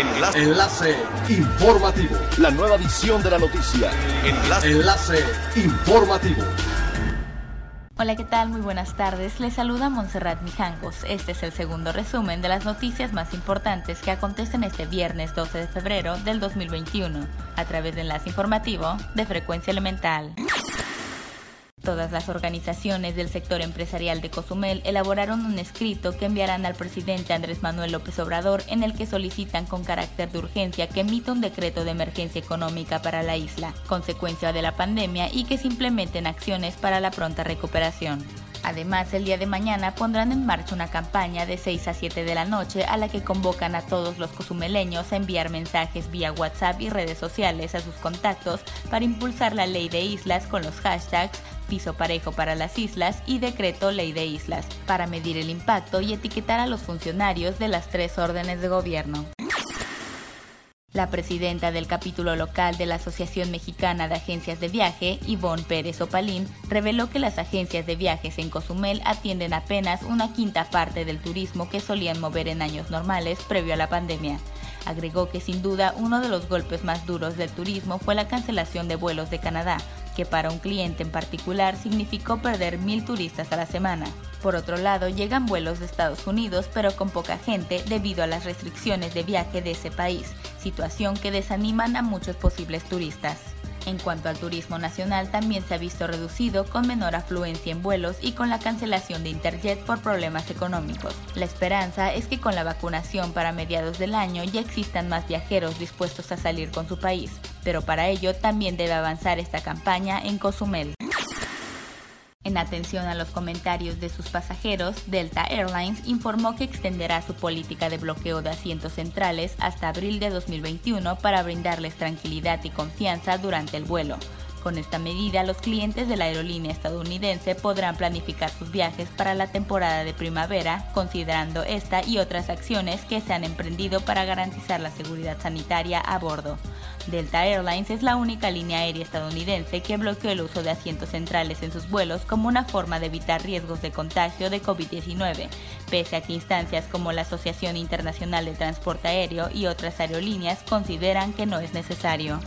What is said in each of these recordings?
Enlace. Enlace informativo. La nueva edición de la noticia. Enlace. Enlace informativo. Hola, ¿qué tal? Muy buenas tardes. Les saluda Montserrat Mijangos. Este es el segundo resumen de las noticias más importantes que acontecen este viernes 12 de febrero del 2021 a través de Enlace Informativo de Frecuencia Elemental. Todas las organizaciones del sector empresarial de Cozumel elaboraron un escrito que enviarán al presidente Andrés Manuel López Obrador en el que solicitan con carácter de urgencia que emita un decreto de emergencia económica para la isla, consecuencia de la pandemia, y que se implementen acciones para la pronta recuperación. Además, el día de mañana pondrán en marcha una campaña de 6 a 7 de la noche a la que convocan a todos los cozumeleños a enviar mensajes vía WhatsApp y redes sociales a sus contactos para impulsar la ley de islas con los hashtags piso parejo para las islas y decreto ley de islas, para medir el impacto y etiquetar a los funcionarios de las tres órdenes de gobierno. La presidenta del capítulo local de la Asociación Mexicana de Agencias de Viaje, Ivonne Pérez Opalín, reveló que las agencias de viajes en Cozumel atienden apenas una quinta parte del turismo que solían mover en años normales previo a la pandemia. Agregó que sin duda uno de los golpes más duros del turismo fue la cancelación de vuelos de Canadá, para un cliente en particular significó perder mil turistas a la semana. Por otro lado, llegan vuelos de Estados Unidos, pero con poca gente debido a las restricciones de viaje de ese país, situación que desaniman a muchos posibles turistas. En cuanto al turismo nacional, también se ha visto reducido con menor afluencia en vuelos y con la cancelación de Interjet por problemas económicos. La esperanza es que con la vacunación para mediados del año ya existan más viajeros dispuestos a salir con su país, pero para ello también debe avanzar esta campaña en Cozumel. En atención a los comentarios de sus pasajeros, Delta Airlines informó que extenderá su política de bloqueo de asientos centrales hasta abril de 2021 para brindarles tranquilidad y confianza durante el vuelo. Con esta medida, los clientes de la aerolínea estadounidense podrán planificar sus viajes para la temporada de primavera, considerando esta y otras acciones que se han emprendido para garantizar la seguridad sanitaria a bordo. Delta Airlines es la única línea aérea estadounidense que bloqueó el uso de asientos centrales en sus vuelos como una forma de evitar riesgos de contagio de COVID-19, pese a que instancias como la Asociación Internacional de Transporte Aéreo y otras aerolíneas consideran que no es necesario.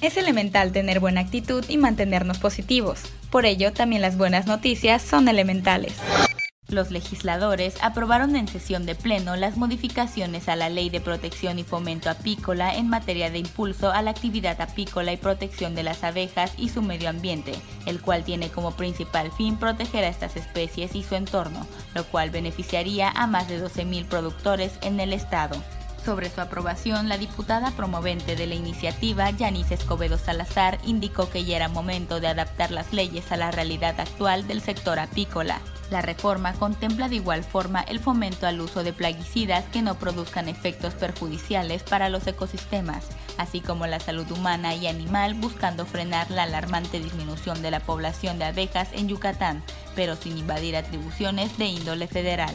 Es elemental tener buena actitud y mantenernos positivos. Por ello, también las buenas noticias son elementales. Los legisladores aprobaron en sesión de pleno las modificaciones a la Ley de Protección y Fomento Apícola en materia de impulso a la actividad apícola y protección de las abejas y su medio ambiente, el cual tiene como principal fin proteger a estas especies y su entorno, lo cual beneficiaría a más de 12.000 productores en el estado. Sobre su aprobación, la diputada promovente de la iniciativa, Yanis Escobedo Salazar, indicó que ya era momento de adaptar las leyes a la realidad actual del sector apícola. La reforma contempla de igual forma el fomento al uso de plaguicidas que no produzcan efectos perjudiciales para los ecosistemas, así como la salud humana y animal, buscando frenar la alarmante disminución de la población de abejas en Yucatán, pero sin invadir atribuciones de índole federal.